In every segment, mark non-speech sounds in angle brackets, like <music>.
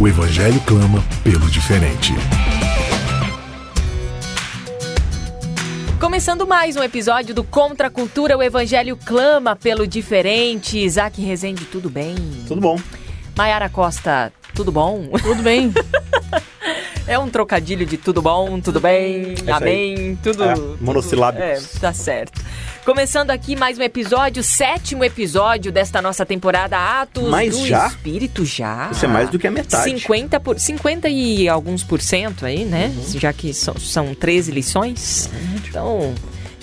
O Evangelho clama pelo diferente. Começando mais um episódio do Contra a Cultura, o Evangelho clama pelo diferente. Isaac Rezende, tudo bem? Tudo bom. Maiara Costa, tudo bom? Tudo bem. <laughs> É um trocadilho de tudo bom, tudo bem, É amém, tudo. É, tudo- monossilábicos. É, tá certo. Começando aqui mais um episódio, sétimo episódio desta nossa temporada Atos Mas do já? Espírito já. Isso é mais do que a metade. 50, por, 50 e alguns por cento aí, né? Uhum. Já que são, são 13 lições. Então,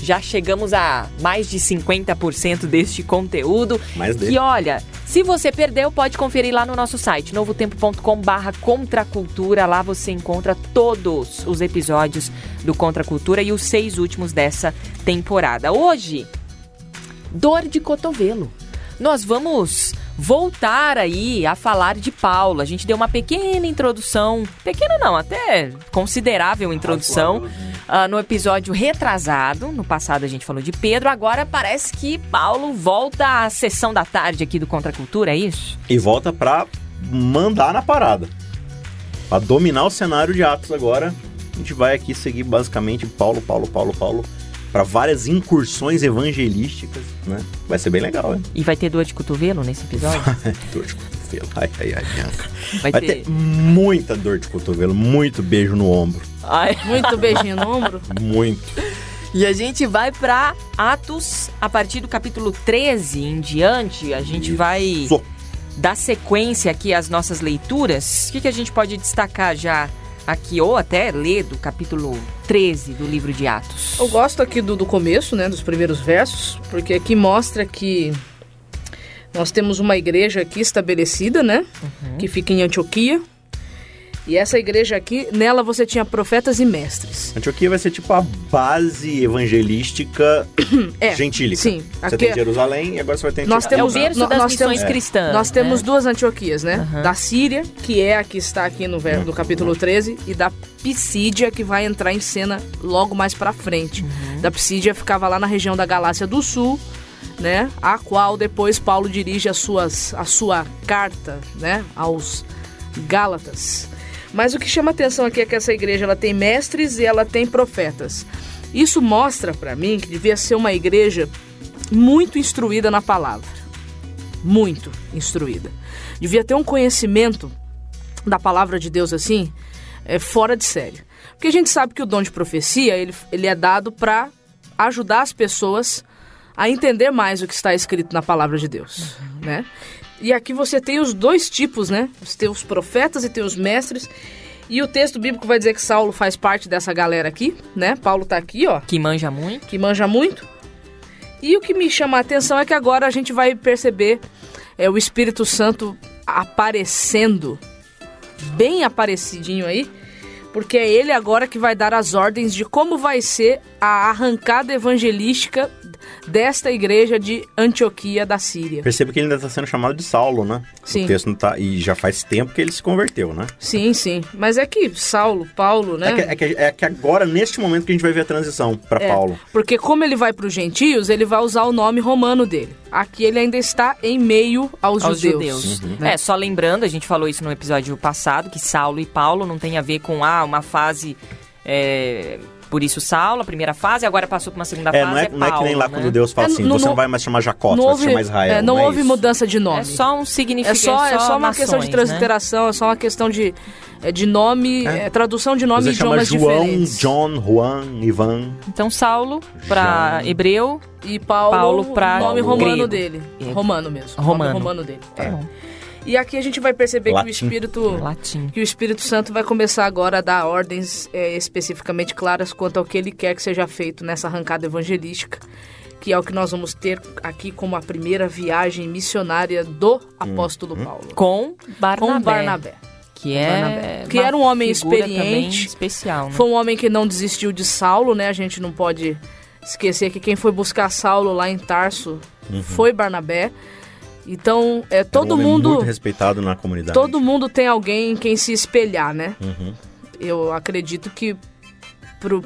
já chegamos a mais de 50% deste conteúdo. Mais dele. Que olha, se você perdeu, pode conferir lá no nosso site, novotempo.com barra contracultura. Lá você encontra todos os episódios do Contra Cultura e os seis últimos dessa temporada. Hoje, dor de cotovelo. Nós vamos voltar aí a falar de Paulo. A gente deu uma pequena introdução, pequena não, até considerável introdução ah, no episódio retrasado. No passado a gente falou de Pedro, agora parece que Paulo volta à sessão da tarde aqui do Contra a Cultura, é isso? E volta pra mandar na parada. Pra dominar o cenário de Atos agora. A gente vai aqui seguir basicamente Paulo, Paulo, Paulo, Paulo. Pra várias incursões evangelísticas, né? Vai ser bem legal, hein? E vai ter dor de cotovelo nesse episódio? <laughs> dor de cotovelo. Ai, ai, ai, Bianca. Vai, Vai ter muita dor de cotovelo, muito beijo no ombro. Ai. Muito beijinho no ombro. Muito. E a gente vai pra Atos, a partir do capítulo 13 em diante, a gente vai Isso. dar sequência aqui às nossas leituras. O que, que a gente pode destacar já aqui, ou até ler do capítulo 13 do livro de Atos? Eu gosto aqui do, do começo, né, dos primeiros versos, porque aqui mostra que nós temos uma igreja aqui estabelecida, né, que fica em Antioquia. E essa igreja aqui, nela você tinha profetas e mestres. Antioquia vai ser tipo a base evangelística <coughs> É, gentílica. sim. Você Aqui tem Jerusalém e agora você vai ter Nós Antioquia. é o temos- berço das nós missões temos- cristãs. Nós temos né? duas Antioquias, né? Aham. Da Síria, que é a que está aqui no, no capítulo 13, e da Pisídia, que vai entrar em cena logo mais pra frente. Da Pisídia ficava lá na região da Galácia do Sul, né? A qual depois Paulo dirige as suas, a sua carta, né? Aos Gálatas. Mas o que chama atenção aqui é que essa igreja ela tem mestres e ela tem profetas. Isso mostra pra mim que devia ser uma igreja muito instruída na palavra muito instruída. Devia ter um conhecimento da palavra de Deus assim, é, fora de série. Porque a gente sabe que o dom de profecia, ele, ele é dado para ajudar as pessoas a entender mais o que está escrito na palavra de Deus, né? E aqui você tem os dois tipos, né? Você tem os profetas e tem os mestres. E o texto bíblico vai dizer que Saulo faz parte dessa galera aqui, né? Paulo tá aqui, ó Que manja muito. que manja muito. E o que me chama a atenção é que agora a gente vai perceber é, o Espírito Santo aparecendo, bem aparecidinho aí, porque é ele agora que vai dar as ordens de como vai ser a arrancada evangelística desta igreja de Antioquia da Síria. Perceba que ele ainda está sendo chamado de Saulo, né? Sim. O texto não tá. E já faz tempo que ele se converteu, né? Sim, sim. Mas é que Saulo, Paulo, né? É, que, é, que, é que agora, neste momento, que a gente vai ver a transição para É, Paulo. Porque como ele vai para os gentios, ele vai usar o nome romano dele. Aqui ele ainda está em meio aos, aos judeus. judeus. né? É, só lembrando, a gente falou isso no episódio passado, que Saulo e Paulo não tem a ver com ah, uma fase. é, por isso Saulo, a primeira fase, agora passou para uma segunda É, fase. não é, não é que nem Paulo, lá né? quando Deus fala É, assim: não- você não não- vai mais chamar Jacó, você não vai houve, chamar Israel. é, não é houve mudança de nome. É só um significado. É só, é só uma questão de nações, né? transliteração, é só uma questão de, é, de nome, É. é, tradução de nome Você em chama idiomas João, diferentes. John, Juan, Ivan. Então Saulo para hebreu. E Paulo, Paulo pra o nome Paulo romano grego. dele. É. Romano mesmo. Romano. Romano dele. Tá É. E aqui a gente vai perceber que o Espírito... Latim. Que o Espírito Santo vai começar agora a dar ordens é, especificamente claras quanto ao que ele quer que seja feito nessa arrancada evangelística, que é o que nós vamos ter aqui como a primeira viagem missionária do apóstolo Paulo. Com Barnabé. Com Barnabé. Que é Que era um homem experiente. especial, né? Foi um homem que não desistiu de Saulo, né? A gente não pode esquecer que quem foi buscar Saulo lá em Tarso foi Barnabé. Então, é um todo homem mundo muito respeitado na comunidade. todo mundo tem alguém em quem se espelhar, né? Uhum. Eu acredito que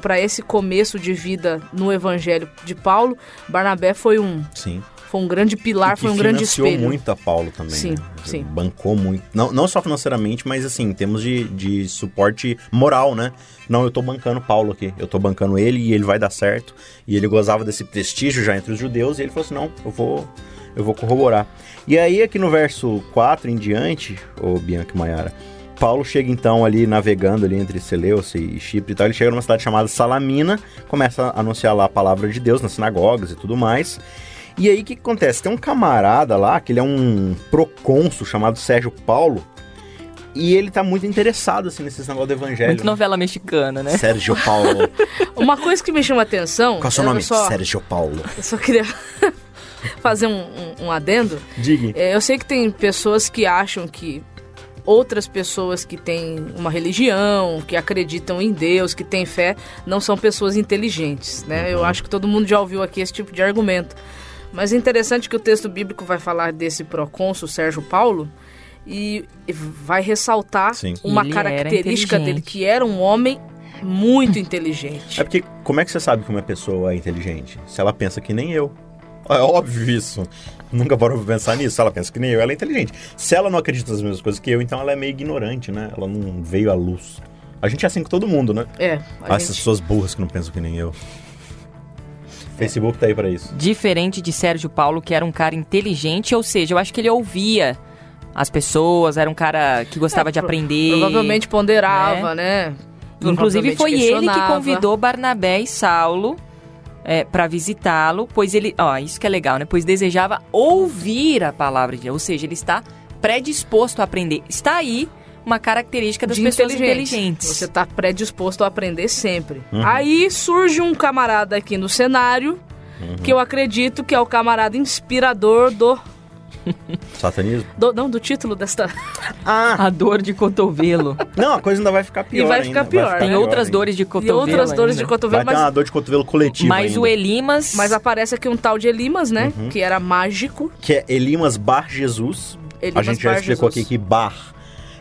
para esse começo de vida no evangelho de Paulo, Barnabé foi um Sim. Foi um grande pilar, foi um grande financiou espelho. muito a Paulo também. Sim, né? sim. Bancou muito. Não, não só financeiramente, mas assim, em termos de, de suporte moral, né? Não, eu tô bancando Paulo aqui. Eu tô bancando ele e ele vai dar certo. E ele gozava desse prestígio já entre os judeus. E ele falou assim: não, eu vou, eu vou corroborar. E aí, aqui no verso 4 em diante, ô Bianca e Maiara, Paulo chega então ali navegando ali entre Seleucia e Chipre e tal. Ele chega numa cidade chamada Salamina, começa a anunciar lá a palavra de Deus nas sinagogas e tudo mais. E aí o que, que acontece? Tem um camarada lá, que ele é um procônsul chamado Sérgio Paulo, e ele tá muito interessado assim nesses negócios do evangelho. Muito novela mexicana, né? Sérgio Paulo. <laughs> Uma coisa que me chama a atenção, Qual é o seu eu nome? só, Sérgio Paulo. eu só queria <laughs> fazer um, um- um adendo. Diga. É, eu sei que tem pessoas que acham que outras pessoas que têm uma religião, que acreditam em Deus, que têm fé, não são pessoas inteligentes, né? Uhum. Eu acho que todo mundo já ouviu aqui esse tipo de argumento. Mas é interessante que o texto bíblico vai falar desse procônsul Sérgio Paulo e vai ressaltar Sim. uma Ele característica dele que era um homem muito inteligente. É porque como é que você sabe que uma pessoa é inteligente? Se ela pensa que nem eu. É óbvio isso. Nunca parou pra pensar nisso. Se ela pensa que nem eu, ela é inteligente. Se ela não acredita nas mesmas coisas que eu, então ela é meio ignorante, né? Ela não veio à luz. A gente é assim com todo mundo, né? É, a Essas gente- pessoas burras que não pensam que nem eu. Facebook tá aí pra isso. Diferente de Sérgio Paulo, que era um cara inteligente, ou seja, eu acho que ele ouvia as pessoas, era um cara que gostava de É, pro- aprender. provavelmente ponderava, né? Inclusive Provavelmente foi ele que convidou Barnabé e Saulo é, para visitá-lo, pois ele, ó, isso que é legal, né? Pois desejava ouvir a palavra de Deus, ou seja, ele está predisposto a aprender. Está aí uma característica das de pessoas inteligente. inteligentes. Você tá predisposto a aprender sempre. Uhum. Aí surge um camarada aqui no cenário Uhum. que eu acredito que é o camarada inspirador do, <laughs> Satanismo? do- não do título desta. <laughs> Ah! A dor de cotovelo. Não, a coisa ainda vai ficar pior. vai ainda, ficar pior. Tem pior outras ainda. dores de E cotovelo. outras dores de ainda. cotovelo, Vai ter uma mas, dor de cotovelo coletiva Mas ainda. o Elimas. mas aparece aqui um tal de Elimas, né? Uhum. Que era mágico. Que é Elimas Bar Jesus. Elimas a gente já Bar explicou Jesus. aqui que Bar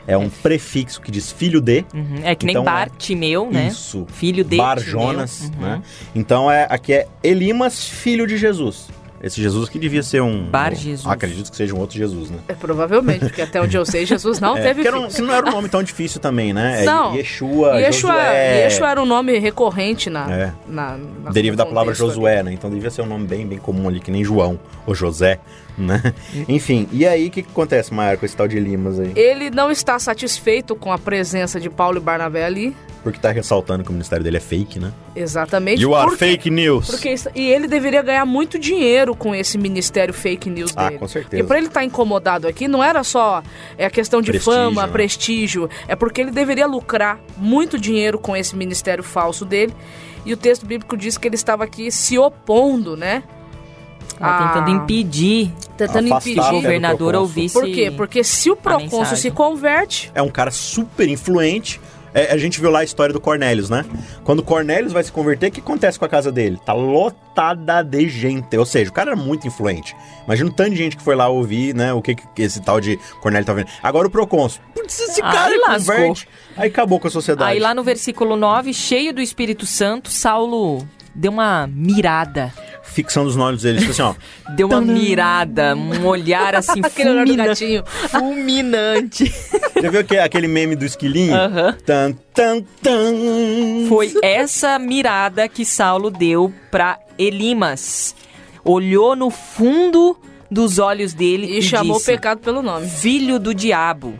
é um prefixo que diz filho de. Uhum, É que nem Então, Bartimeu, né? Isso. Filho de Bar Timeu. Jonas, Uhum. né? Então é, aqui é Elimas, filho de Jesus. Esse Jesus que devia ser um. Bar um- Jesus. Acredito que seja um outro Jesus, né? É, provavelmente, porque até onde eu sei, Jesus não <laughs> É, teve que, um- que não era um nome tão difícil também, né? É Não. Yeshua, Yeshua, Josué. Yeshua era um nome recorrente na, É. na, na Deriva da palavra Josué, né? Então devia ser um nome bem, bem comum ali, que nem João ou José, né? Enfim, e aí o que, que acontece, Maia, com esse tal de Elimas aí? Ele não está satisfeito com a presença de Paulo e Barnabé ali. Porque tá ressaltando que o ministério dele é fake, né? Exatamente. You are porque, fake news! porque e ele deveria ganhar muito dinheiro com esse ministério fake news Ah, dele. com certeza. Porque pra ele estar incomodado aqui, não era só é a questão de Prestígio, fama, né? prestígio. É porque ele deveria lucrar muito dinheiro com esse ministério falso dele. E o texto bíblico diz que ele estava aqui se opondo, né? Ela tentando Ah, impedir Tentando Afastar que o impedir. governador procônsul. ouvisse. Por quê? Porque se o mensagem. se converte, É um cara super influente. É, a gente viu lá a história do Cornélios, né? Quando o Cornélios vai se converter, o que acontece com a casa dele? Tá lotada de gente. Ou seja, o cara era muito influente. Imagina o tanto de gente que foi lá ouvir, né? O que, que esse tal de Cornélio tá vendo. Agora o Procônsul. Putz, esse Aí cara lascou. converte. Aí acabou com a sociedade. Aí lá no versículo 9, cheio do Espírito Santo, Saulo deu uma mirada. Fixando os olhos dele, tipo assim, ó. <laughs> Deu uma mirada, um olhar assim <laughs> aquele olhar do fulmina- gatinho. fulminante. Já viu aquele, aquele meme do esquilinho? Aham. Tan, tan, tan. Foi essa mirada que Saulo deu pra Elimas. Olhou no fundo dos olhos dele E, e, chamou disse, o pecado pelo nome. Filho do diabo,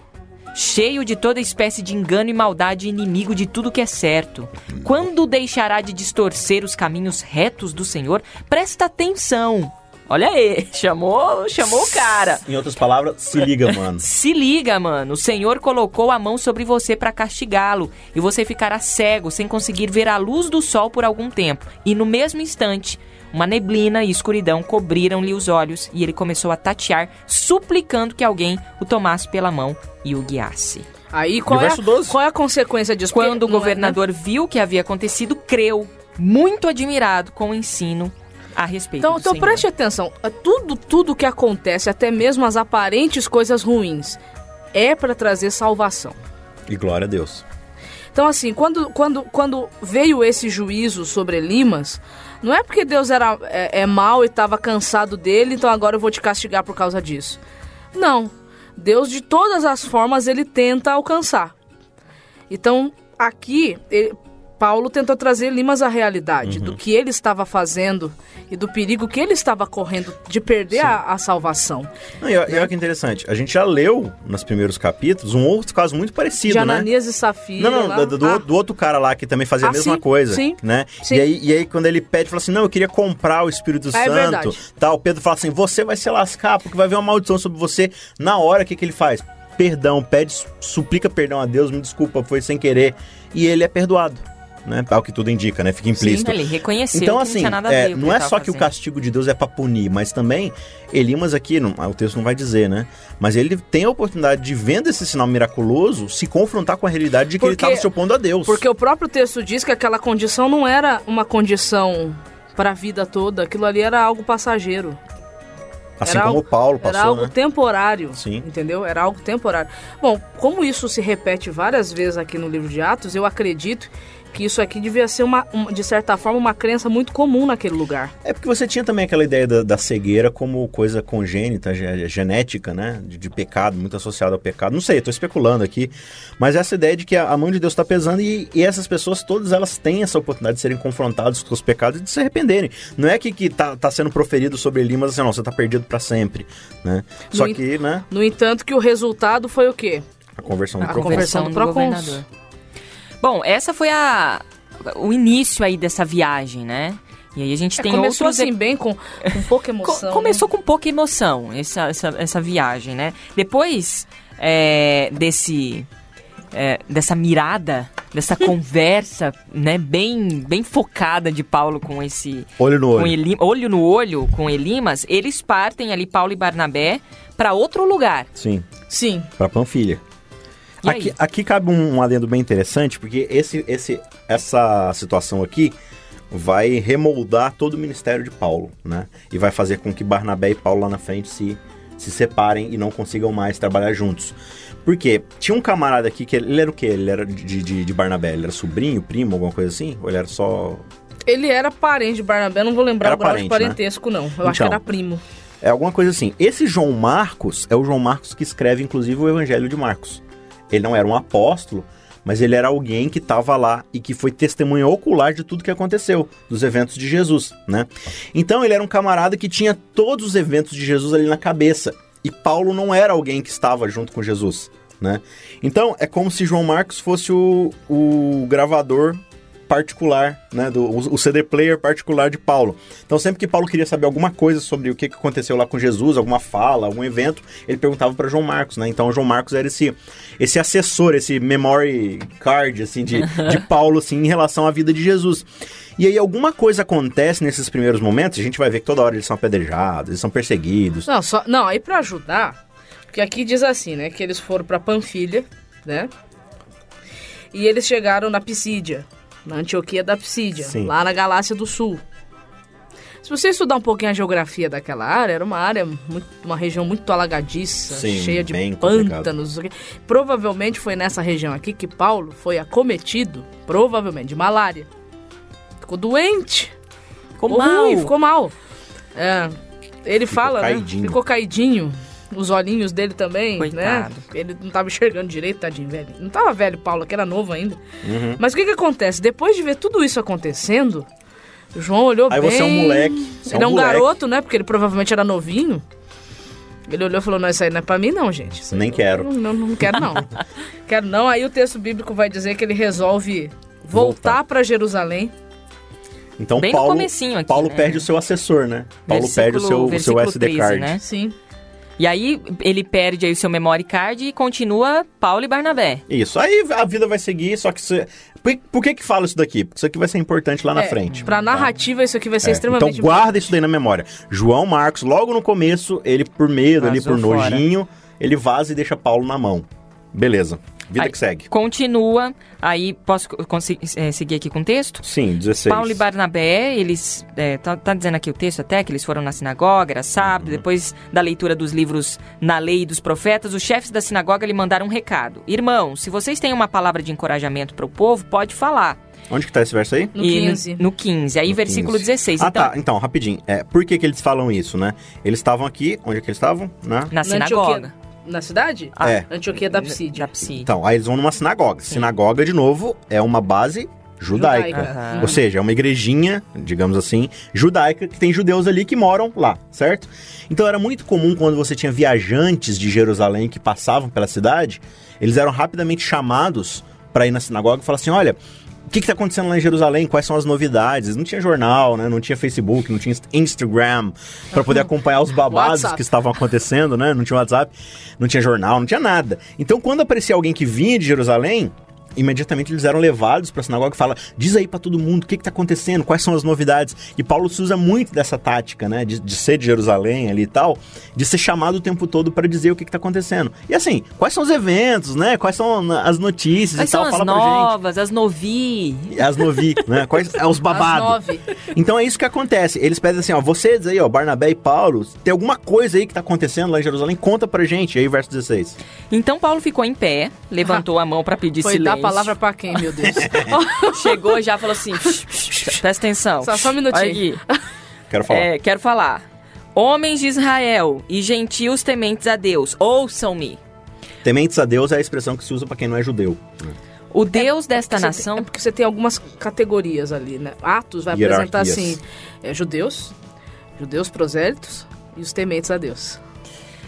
cheio de toda espécie de engano e maldade, inimigo de tudo que é certo. Quando deixará de distorcer os caminhos retos do Senhor? Presta atenção. Olha aí, <laughs> chamou, chamou o cara. Em outras palavras, se liga, mano. <laughs> Se liga, mano. O Senhor colocou a mão sobre você para castigá-lo e você ficará cego, sem conseguir ver a luz do sol por algum tempo. E no mesmo instante, Uma neblina e escuridão cobriram-lhe os olhos e ele começou a tatear, suplicando que alguém o tomasse pela mão e o guiasse. Aí qual é, a, Verso 12. qual é a consequência disso? Porque Quando o não é, governador viu o que havia acontecido, creu, muito admirado com o ensino a respeito Então, do então Senhor. preste atenção. É Tudo, tudo que acontece, até mesmo as aparentes coisas ruins, é para trazer salvação. E glória a Deus. Então, assim, quando, quando, quando veio esse juízo sobre Elimas, não é porque Deus era é, é mau e estava cansado dele, então agora eu vou te castigar por causa disso. Não. Deus, de todas as formas, ele tenta alcançar. Então, aqui, ele- Paulo tentou trazer Limas à realidade do que ele estava fazendo e do perigo que ele estava correndo de perder a, a salvação. Não, e, e olha que interessante, a gente já leu nos primeiros capítulos um outro caso muito parecido, de né? Ananias e Safira. Não, não, lá. do, do- Ah, do outro cara lá que também fazia a Ah, mesma sim, coisa, sim, né? sim. E aí, e aí quando ele pede, fala assim, não, eu queria comprar o Espírito É Santo, verdade. tal, Pedro fala assim, você vai se lascar, porque vai vir uma maldição sobre você. Na hora, o que, que ele faz? Perdão, pede, suplica perdão a Deus, me desculpa, foi sem querer, e ele é perdoado, né? Tal que tudo indica, né? Fica implícito. Ele reconheceu Então, que assim, não tinha nada a é, ver. com não é ele só tava que o fazendo. castigo de Deus é pra punir, mas também Elimas aqui, não, o texto não vai dizer, né? Mas ele tem a oportunidade de, vendo esse sinal miraculoso, se confrontar com a realidade de que ele Porque- estava se opondo a Deus. Porque o próprio texto diz que aquela condição não era uma condição para a vida toda, aquilo ali era algo passageiro. assim era como algo- o Paulo Era passou, algo né? temporário, Sim. entendeu? Era algo temporário. Bom, como isso se repete várias vezes aqui no livro de Atos, eu acredito que isso aqui devia ser, uma, uma- de certa forma, uma crença muito comum naquele lugar. É porque você tinha também aquela ideia da, da cegueira como coisa congênita, ge- genética, né? De, de pecado, muito associada ao pecado. Não sei, tô especulando aqui. Mas essa ideia de que a, a mão de Deus está pesando e, e essas pessoas, todas elas têm essa oportunidade de serem confrontadas com os pecados e de se arrependerem. Não é que, que tá, tá sendo proferido sobre Elimas assim, não, você tá perdido para sempre, né? Só No que, né? No entanto, que o resultado foi o quê? A conversão do A Procon. conversão do Procons. governador. Bom, essa foi a o início aí dessa viagem, né? E aí a gente É, tem começou outros assim bem, com, com pouca <laughs> Co- emoção. começou né? com pouca emoção essa, essa, essa viagem, né? Depois é, desse é, dessa mirada, dessa <laughs> conversa, né, bem bem focada de Paulo com esse Olho no com olho. Eli- olho no olho com Elimas, eles partem ali Paulo e Barnabé para outro lugar. Sim, Sim. para Panfilha. E Aqui, aí? aqui cabe um, um adendo bem interessante, porque esse, esse, essa situação aqui vai remoldar todo o ministério de Paulo, né? E vai fazer com que Barnabé e Paulo lá na frente se, se separem e não consigam mais trabalhar juntos. Por quê? Tinha um camarada aqui que ele, ele era o quê? Ele era de, de, de Barnabé? Ele era sobrinho, primo, alguma coisa assim? Ou ele era só... Ele era parente de Barnabé, não vou lembrar Era o grau de parente, né? parentesco, não. Eu acho que Então. era primo. É alguma coisa assim. Esse João Marcos é o João Marcos que escreve, inclusive, o Evangelho de Marcos. Ele não era um apóstolo, mas ele era alguém que estava lá e que foi testemunha ocular de tudo que aconteceu, dos eventos de Jesus, né? Então ele era um camarada que tinha todos os eventos de Jesus ali na cabeça. E Paulo não era alguém que estava junto com Jesus, né? Então é como se João Marcos fosse o, o gravador particular, né, do, o, CD player particular de Paulo. Então sempre que Paulo queria saber alguma coisa sobre o que, aconteceu lá com Jesus, alguma fala, algum evento, ele perguntava para João Marcos, né? Então João Marcos era esse esse assessor, esse memory card assim de, de <laughs> Paulo assim em relação à vida de Jesus. E aí alguma coisa acontece nesses primeiros momentos, a gente vai ver que toda hora eles são apedrejados, eles são perseguidos. Não, só, não, aí pra ajudar, porque aqui diz assim, né, que eles foram pra Panfilha, né? E eles chegaram na Pisídia, na Antioquia da Pisídia, Sim. lá na Galácia do Sul. Se você estudar um pouquinho a geografia daquela área, era uma área, muito, uma região muito alagadiça, Sim, cheia de complicado. pântanos. não sei o quê. Provavelmente foi nessa região aqui que Paulo foi acometido, provavelmente, de malária. Ficou doente. Ficou Ficou mal. ruim, ficou mal. É, ele fala, caidinho. né? Ficou caidinho. Os olhinhos dele também, Coitado. né? Ele não tava enxergando direito, tadinho, velho. Não tava velho, Paulo, que era novo ainda. Uhum. Mas o que que acontece? Depois de ver tudo isso acontecendo, o João olhou Aí bem... você é um moleque, você é ele é um um moleque. garoto, né? Porque ele provavelmente era novinho. Ele olhou e falou, não, isso aí não é pra mim não, gente. Isso aí Nem eu- quero. Não, não, não quero não. <laughs> quero não. Aí o texto bíblico vai dizer que ele resolve voltar, Voltar. pra Jerusalém. Então Bem no Paulo, comecinho aqui, Paulo né? perde o seu assessor, né? Paulo Versículo- perde o seu, o seu SD 13, card. né? Sim. E aí ele perde aí o seu memory card e continua Paulo e Barnabé. Isso. Aí a vida vai seguir, só que você. Por, por que que fala isso daqui? Porque isso aqui vai ser importante lá na É, frente. Pra narrativa, isso aqui vai ser É, extremamente Então guarda isso daí na memória. João Marcos, logo no começo, ele por medo ali, Vazou por fora. nojinho, ele vaza e deixa Paulo na mão. Beleza. Vida Aí, que segue. Continua, aí posso eh, seguir aqui com o texto? Sim, 16. Paulo e Barnabé, eles. é, tá, tá dizendo aqui o texto até que eles foram na sinagoga, era sábado, Uhum. depois da leitura dos livros na lei e dos profetas, os chefes da sinagoga lhe mandaram um recado. Irmãos, se vocês têm uma palavra de encorajamento para o povo, pode falar. Onde que tá esse verso aí? No E 15. No, 15, aí No versículo 15. 16. Ah, então, tá. Então, rapidinho. É, por que que eles falam isso, né? Eles estavam aqui, onde é que eles estavam? Na... na sinagoga. Na cidade? Ah, É. Antioquia da Psídia. Da Psídia. Então, aí eles vão numa sinagoga. Sinagoga, de novo, é uma base judaica. Judaica. Ou seja, é uma igrejinha, digamos assim, judaica, que tem judeus ali que moram lá, certo? Então era muito comum quando você tinha viajantes de Jerusalém que passavam pela cidade, eles eram rapidamente chamados para ir na sinagoga e falar assim: olha. O que está acontecendo lá em Jerusalém? Quais são as novidades? Não tinha jornal, né? Não tinha Facebook, não tinha Instagram para poder acompanhar os babados que estavam acontecendo, né? Não tinha WhatsApp, não tinha jornal, não tinha nada. Então, quando aparecia alguém que vinha de Jerusalém, imediatamente eles eram levados para a sinagoga e fala: diz aí para todo mundo o que está acontecendo, quais são as novidades. E Paulo se usa muito dessa tática, né? De, de ser de Jerusalém ali e tal, de ser chamado o tempo todo para dizer o que está acontecendo. E assim, quais são os eventos, né? Quais são as notícias Quais e tal? são as Fala gente. novas, as novi? As novi, né? Quais é os babados. Então é isso que acontece. Eles pedem assim, ó, vocês aí, ó, Barnabé e Paulo, tem alguma coisa aí que tá acontecendo lá em Jerusalém? Conta pra gente. Aí, verso 16. Então Paulo ficou em pé, levantou <laughs> a mão para pedir Foi silêncio. Palavra pra quem, meu Deus? <laughs> Chegou já falou assim: "Psh, psh, psh, presta atenção. Só- só um minutinho. Aqui. <laughs> Quero falar. É, quero falar. Homens de Israel e gentios tementes a Deus, ouçam-me. Tementes a Deus é a expressão que se usa pra quem não é judeu. O Deus desta Você tem- nação. é porque você tem algumas categorias ali, né? Atos vai apresentar assim: é, judeus, judeus prosélitos e os tementes a Deus.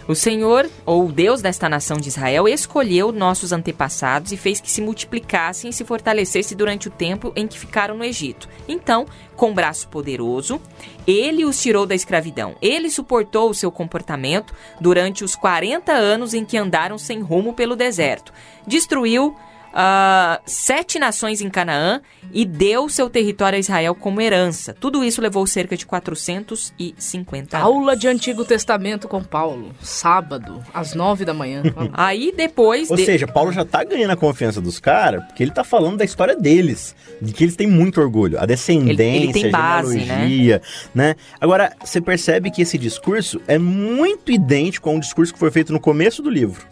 O Senhor, ou Deus desta nação de Israel, escolheu nossos antepassados e fez que se multiplicassem e se fortalecessem durante o tempo em que ficaram no Egito. Então, com braço poderoso, ele os tirou da escravidão. Ele suportou o seu comportamento durante os 40 anos em que andaram sem rumo pelo deserto. Destruiu ah, sete nações em Canaã e deu seu território a Israel como herança. Tudo isso levou cerca de 450 anos. Aula de Antigo Testamento com Paulo, sábado, às nove da manhã. <laughs> Aí depois. Ou de- seja, Paulo já tá ganhando a confiança dos caras, porque ele tá falando da história deles, de que eles têm muito orgulho, a descendência, Ele- ele tem a base, genealogia, né? Agora, você percebe que esse discurso é muito idêntico a um discurso que foi feito no começo do livro.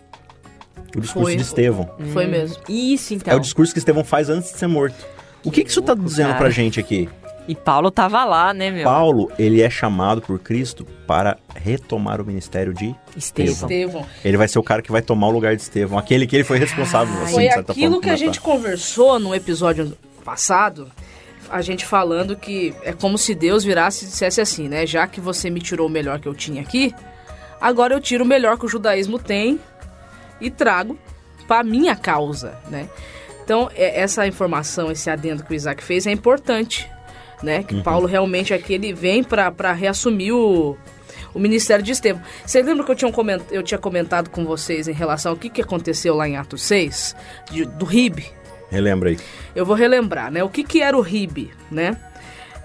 O discurso Foi. de Estevão. Foi mesmo. Isso, então. É o discurso que Estevão faz antes de ser morto. O que, que isso tá louco, dizendo cara. pra gente aqui? E Paulo tava lá, né, meu? Paulo, ele é chamado por Cristo para retomar o ministério de Estevão. Estevão. Ele vai ser o cara que vai tomar o lugar de Estevão, aquele que ele foi responsável, assim, Foi de certa aquilo forma, que a gente conversou no episódio passado, a gente falando que é como se Deus virasse e dissesse assim, né? Já que você me tirou o melhor que eu tinha aqui, agora eu tiro o melhor que o judaísmo tem e trago para minha causa, né? Então, é- essa informação, esse adendo que o Isaac fez é importante, né? Que Paulo realmente aqui ele vem para reassumir o, o ministério de Estevão. Você lembra que eu tinha, coment, eu tinha comentado com vocês em relação ao que, que aconteceu lá em Atos 6, de- do RIB? Relembra aí. Eu vou relembrar, né? O que, que era o RIB, né?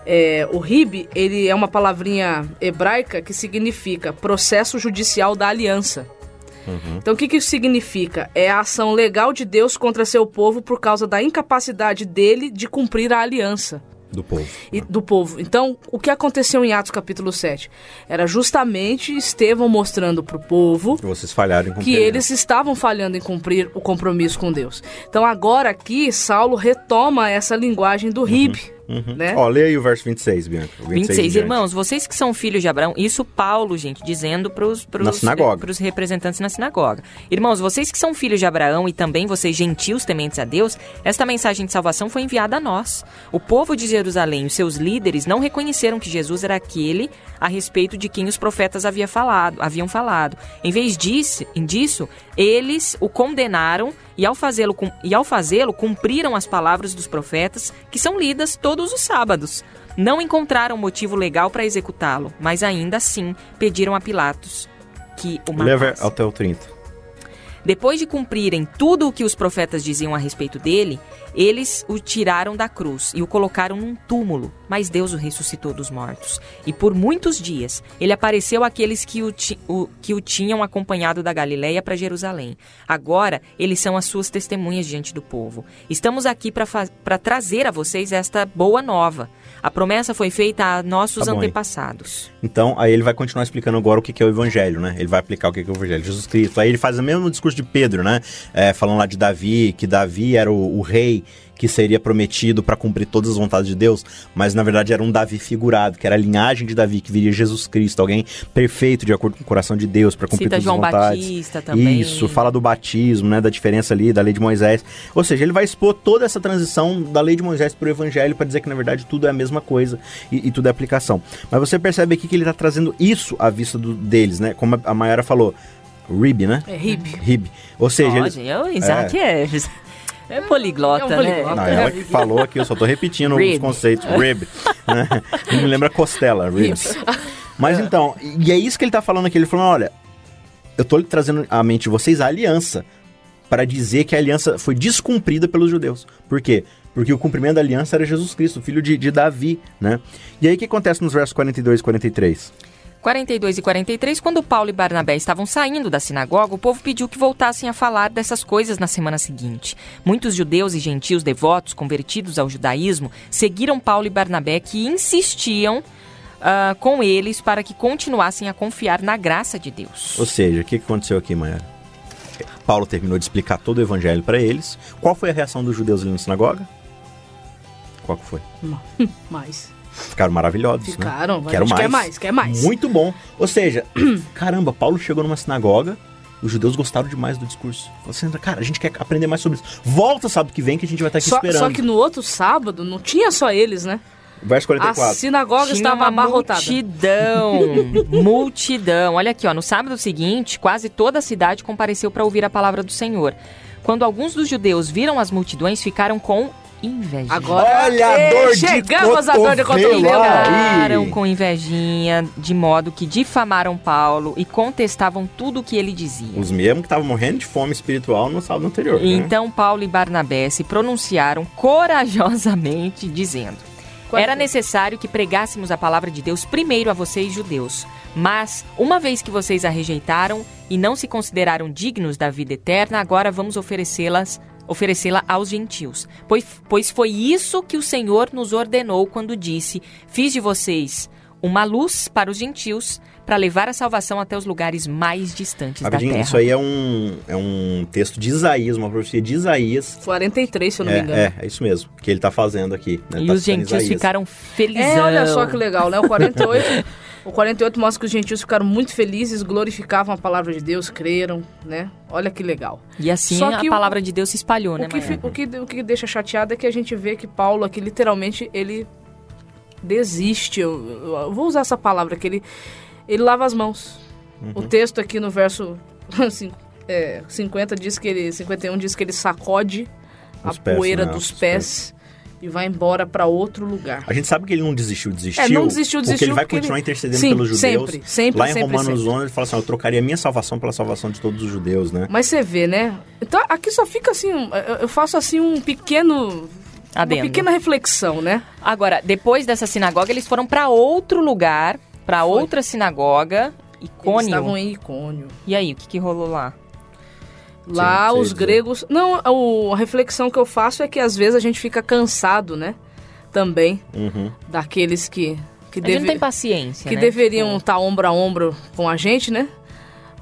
É, o RIB, ele é uma palavrinha hebraica que significa processo judicial da aliança. Então, o que, que isso significa? É a ação legal de Deus contra seu povo por causa da incapacidade dele de cumprir a aliança Do povo. e- do povo. Então, o que aconteceu em Atos capítulo 7? Era justamente Estevão mostrando para o povo Que cumprir. eles estavam falhando em cumprir o compromisso com Deus. Então agora aqui Saulo retoma essa linguagem do RIB, Uhum. né? Ó, lê aí o verso 26, Bianca. O 26, 26, em diante. irmãos, vocês que são filhos de Abraão, isso Paulo, gente, dizendo sinagoga. pros representantes na sinagoga. Irmãos, vocês que são filhos de Abraão e também vocês gentios tementes a Deus, esta mensagem de salvação foi enviada a nós. O povo de Jerusalém e os seus líderes não reconheceram que Jesus era aquele a respeito de quem os profetas havia falado, haviam falado. Em vez disso, disso eles o condenaram e ao fazê-lo e ao fazê-lo cumpriram as palavras dos profetas que são lidas todos os sábados. Não encontraram motivo legal para executá-lo, mas ainda assim pediram a Pilatos que o Leva matassem. até o 30. Depois de cumprirem tudo o que os profetas diziam a respeito dele, eles o tiraram da cruz e o colocaram num túmulo, mas Deus o ressuscitou dos mortos. E por muitos dias ele apareceu àqueles que o, ti- o- que o tinham acompanhado da Galiléia para Jerusalém. Agora eles são as suas testemunhas diante do povo. Estamos aqui para trazer a vocês esta boa nova. A promessa foi feita a nossos Tá bom, hein? antepassados. Então, aí ele vai continuar explicando agora o que é o evangelho, né? Ele vai aplicar o que que é o evangelho. Jesus Cristo. Aí ele faz o mesmo discurso de Pedro, né? É, falando lá de Davi, que Davi era o, o rei que seria prometido para cumprir todas as vontades de Deus, mas na verdade era um Davi figurado, que era a linhagem de Davi, que viria Jesus Cristo, alguém perfeito de acordo com o coração de Deus para cumprir Cita todas João as vontades. Batista também. Isso, fala do batismo, né, da diferença ali da lei de Moisés. Ou seja, ele vai expor toda essa transição da lei de Moisés para o evangelho para dizer que na verdade tudo é a mesma coisa e, e tudo é aplicação. Mas você percebe aqui que ele está trazendo isso à vista do- deles, né? Como a- Mayara falou, rib, né? É hip. Rib. Ou seja, ele... Pode, o Isaac é, é poliglota, É um né? poliglota. Não, ela que falou aqui, eu só tô repetindo Rib. os conceitos. Rib. né? <laughs> Me lembra costela, ribs. Mas então, e é isso que ele tá falando aqui. Ele falou: olha, eu tô trazendo à mente de vocês a aliança para dizer que a aliança foi descumprida pelos judeus. Por quê? Porque o cumprimento da aliança era Jesus Cristo, filho de, de Davi, né? E aí o que acontece nos versos 42 e 43? 42 e 43, quando Paulo e Barnabé estavam saindo da sinagoga, o povo pediu que voltassem a falar dessas coisas na semana seguinte. Muitos judeus e gentios devotos, convertidos ao judaísmo, seguiram Paulo e Barnabé, que insistiam ah, com eles para que continuassem a confiar na graça de Deus. Ou seja, o que que aconteceu aqui, Mayara? Paulo terminou de explicar todo o evangelho para eles. Qual foi a reação dos judeus ali na sinagoga? Qual que foi? <laughs> Mais. Ficaram maravilhosos, né? Ficaram. A Quero mais. quer mais, quer mais. Muito bom. Ou seja, <clears throat> caramba, Paulo chegou numa sinagoga, os judeus gostaram demais do discurso. Falou assim, cara, a gente quer aprender mais sobre isso. Volta sábado que vem que a gente vai estar aqui Só, esperando. só que no outro sábado não tinha só eles, né? Verso A 44. sinagoga Tinha estava abarrotada. multidão, <laughs> multidão. Olha aqui, ó, no sábado seguinte, quase toda a cidade compareceu para ouvir a palavra do Senhor. Quando alguns dos judeus viram as multidões, ficaram com inveja. Agora Olha a Ê, dor de chegamos à dor de cotovelo. Ficaram com invejinha, de modo que difamaram Paulo e contestavam tudo o que ele dizia. Os mesmos que estavam morrendo de fome espiritual no sábado anterior. né? Então Paulo e Barnabé se pronunciaram corajosamente, dizendo: Era necessário que pregássemos a palavra de Deus primeiro a vocês, judeus. Mas, uma vez que vocês a rejeitaram e não se consideraram dignos da vida eterna, agora vamos oferecê-las oferecê-la aos gentios. Pois, pois foi isso que o Senhor nos ordenou quando disse: Fiz de vocês uma luz para os gentios, para levar a salvação até os lugares mais distantes da Rapidinho, terra. isso aí é um, é um texto de Isaías, uma profecia de Isaías. 43, se eu não me engano. É, é, é isso mesmo, que ele tá fazendo aqui. né? E Tá os gentios Isaías. ficaram felizão. É, olha só que legal, né? O 48, <laughs> o 48 mostra que os gentios ficaram muito felizes, glorificavam a palavra de Deus, creram, né? Olha que legal. E assim Só a que o- palavra de Deus se espalhou, né, O que, o, que, o que deixa chateado é que a gente vê que Paulo aqui, literalmente, ele desiste. Eu, eu vou usar essa palavra, que ele, ele lava as mãos. O texto aqui no verso <laughs> cin- é, 50 diz que ele, 51 diz que ele sacode Os a pés, poeira né? dos Os pés, e vai embora para outro lugar. A gente sabe que ele não desistiu, desistiu. É, não desistiu, Porque desistiu ele vai porque continuar ele- intercedendo Sim, pelos judeus. sempre, sempre, Lá em sempre, Romanos sempre. 11 ele fala assim: eu trocaria minha salvação pela salvação de todos os judeus, né? Mas você vê, né? Então aqui só fica assim, eu faço assim um pequeno. Adendo. Uma pequena reflexão, né? Agora, depois dessa sinagoga, eles foram para outro lugar, para outra sinagoga, Eles estavam Icônio. em Icônio. E aí, o que, que rolou lá? Lá Sim, sei os gregos. Não, a reflexão que eu faço é que às vezes a gente fica cansado, né? Também Uhum. daqueles que que, A gente não deve- tem paciência, que né? deveriam Tipo, estar ombro a ombro com a gente, né?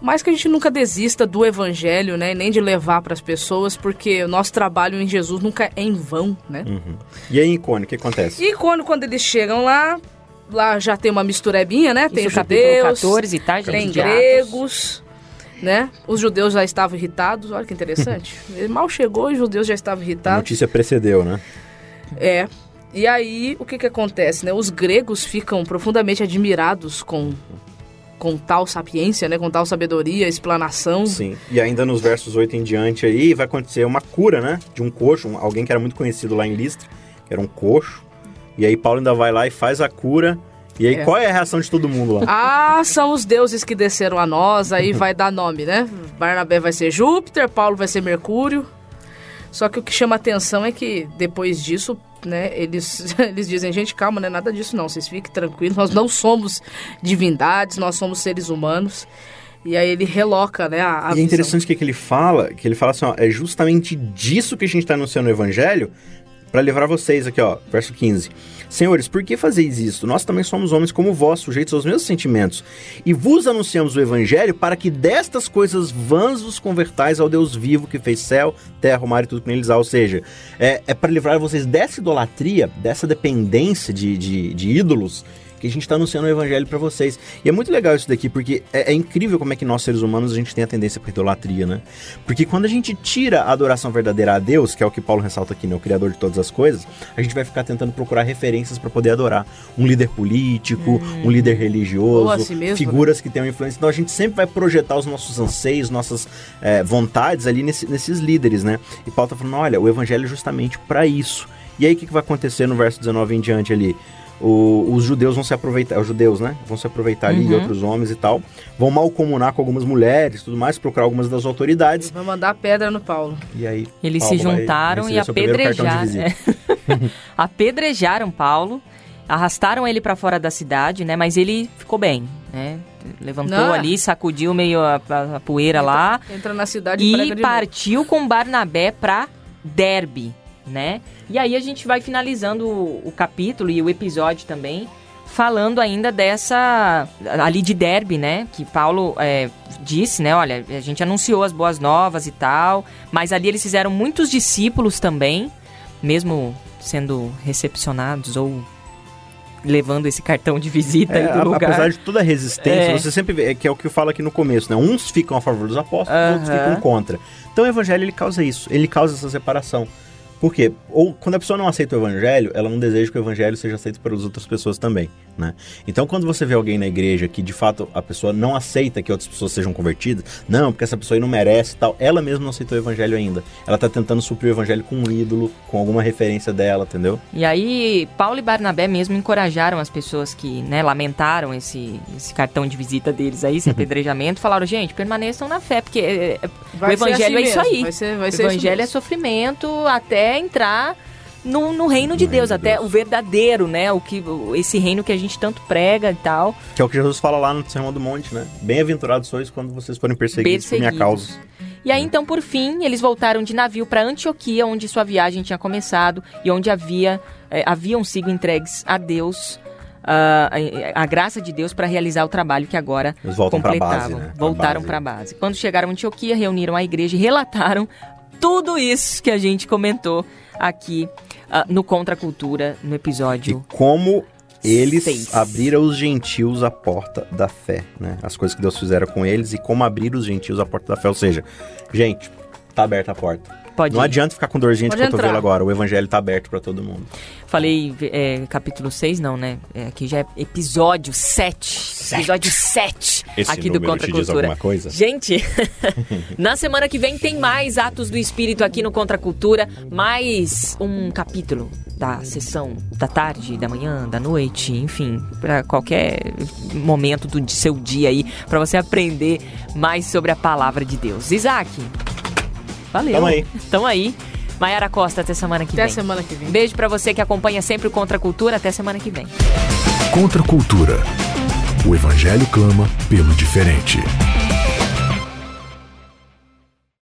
Mas que a gente nunca desista do evangelho, né? Nem de levar para as pessoas, porque o nosso trabalho em Jesus nunca é em vão, né? Uhum. E aí, Icone, o que acontece? E quando, quando eles chegam lá, lá já tem uma misturebinha, né? Tem Isso, judeus, 14, tá, gente? tem gregos, né? Os judeus já estavam irritados, olha que interessante. <laughs> Ele mal chegou e os judeus já estavam A irritados. notícia precedeu, né? É. E aí, o que que acontece, né? Os gregos ficam profundamente admirados com, com tal sapiência, né? Com tal sabedoria, explanação. Sim. E ainda nos versos 8 em diante aí vai acontecer uma cura, né? De um coxo, um- alguém que era muito conhecido lá em Listra, que era um coxo. E aí Paulo ainda vai lá e faz a cura. E aí, É. qual é a reação de todo mundo lá? <laughs> Ah, são os deuses que desceram a nós, aí <laughs> vai dar nome, né? Barnabé vai ser Júpiter, Paulo vai ser Mercúrio. Só que o que chama atenção é que depois disso, né, eles, <laughs> eles dizem, gente, calma, não é nada disso não, vocês fiquem tranquilos, nós não somos divindades, nós somos seres humanos. E aí ele reloca, né, a, a E é interessante que, que ele fala, que ele fala assim, ó, é justamente disso que a gente está anunciando no Evangelho, para livrar vocês aqui, ó, verso 15. Senhores, por que fazeis isto? Nós também somos homens como vós, sujeitos aos mesmos sentimentos. E vos anunciamos o Evangelho para que destas coisas vãs vos convertais ao Deus vivo que fez céu, terra, o mar e tudo que neles há. Ou seja, é, é para livrar vocês dessa idolatria, dessa dependência de, de, de ídolos que a gente está anunciando o evangelho para vocês. E é muito legal isso daqui, porque é, é incrível como é que nós, seres humanos, a gente tem a tendência para idolatria, né? Porque quando a gente tira a adoração verdadeira a Deus, que é o que Paulo ressalta aqui, né? O Criador de todas as coisas, a gente vai ficar tentando procurar referências para poder adorar. Um líder político, um líder religioso, Ou a si mesmo, figuras que tenham influência. Então a gente sempre vai projetar os nossos anseios, nossas é, vontades ali nesse- nesses líderes, né? E Paulo tá falando, olha, o evangelho é justamente para isso. E aí o que, que vai acontecer no verso 19 em diante ali? O- os judeus vão se aproveitar, os judeus, né? Vão se aproveitar ali, e Uhum. outros homens e tal. Vão malcomunar com algumas mulheres e tudo mais, procurar algumas das autoridades. Vai mandar pedra no Paulo. E aí. Eles Paulo se vai juntaram e de apedrejaram. é. <laughs> apedrejaram Paulo, arrastaram ele pra fora da cidade, né? Mas ele ficou bem, né? Levantou Não. ali, sacudiu meio a, a- a poeira lá Entra na cidade e e de partiu com Barnabé pra Derbe, né? E aí a gente vai finalizando o, o capítulo e o episódio também, falando ainda dessa ali de Derbe, né? Que Paulo é, disse, né? Olha, a gente anunciou as boas novas e tal, mas ali eles fizeram muitos discípulos também, mesmo sendo recepcionados ou levando esse cartão de visita aí É, do lugar. apesar de toda a resistência, É. você sempre vê, é que é o que eu falo aqui no começo, né? Uns ficam a favor dos apóstolos, outros Aham. ficam contra. Então o evangelho ele causa isso, ele causa essa separação. Por quê? Ou quando a pessoa não aceita o evangelho, ela não deseja que o evangelho seja aceito pelas outras pessoas também, né? Então quando você vê alguém na igreja que de fato a pessoa não aceita que outras pessoas sejam convertidas, não, porque essa pessoa aí não merece e tal, ela mesma não aceitou o evangelho ainda. Ela tá tentando suprir o evangelho com um ídolo, com alguma referência dela, entendeu? E aí, Paulo e Barnabé mesmo encorajaram as pessoas que né, lamentaram esse, esse cartão de visita deles aí, esse <laughs> apedrejamento, falaram, gente, permaneçam na fé, porque é, é, Vai o evangelho assim é isso mesmo, aí. Vai ser, vai o isso evangelho é sofrimento até entrar no, no reino de No Deus, reino até Deus. o verdadeiro, né? O que, esse reino que a gente tanto prega e tal. Que é o que Jesus fala lá no Sermão do Monte, né? Bem-aventurados sois quando vocês forem perseguidos, por minha Perseguidos. causa. E aí, então, por fim, eles voltaram de navio para Antioquia, onde sua viagem tinha começado e onde havia, eh, haviam sido entregues a Deus, ah, a, a graça de Deus para realizar o trabalho que agora Eles voltam pra completavam. base, né? Voltaram para a base. Quando chegaram a Antioquia, reuniram a igreja e relataram tudo isso que a gente comentou aqui ah, no Contra a Cultura, no episódio. como eles Seis. abriram os gentios à porta da fé, né? As coisas que Deus fizeram com eles e como abrir os gentios à porta da fé. Ou seja, gente, tá aberta a porta. Pode Não ir. adianta ficar com dorzinha de Pode cotovelo entrar. agora. O evangelho tá aberto pra todo mundo. Falei é, capítulo 6, não, né? É, aqui já é episódio 7. Episódio 7 aqui do Contra Cultura. Gente, <laughs> na semana que vem tem mais Atos do Espírito aqui no Contra Cultura, mais um capítulo da sessão da tarde, da manhã, da noite, enfim, para qualquer momento do seu dia aí, para você aprender mais sobre a palavra de Deus. Isaac, valeu. Tamo aí. Tamo aí. Maiara Costa, até semana que Até vem. semana que vem. Beijo pra você que acompanha sempre o Contra a Cultura. Até semana que vem. Contra a cultura. O evangelho clama pelo diferente.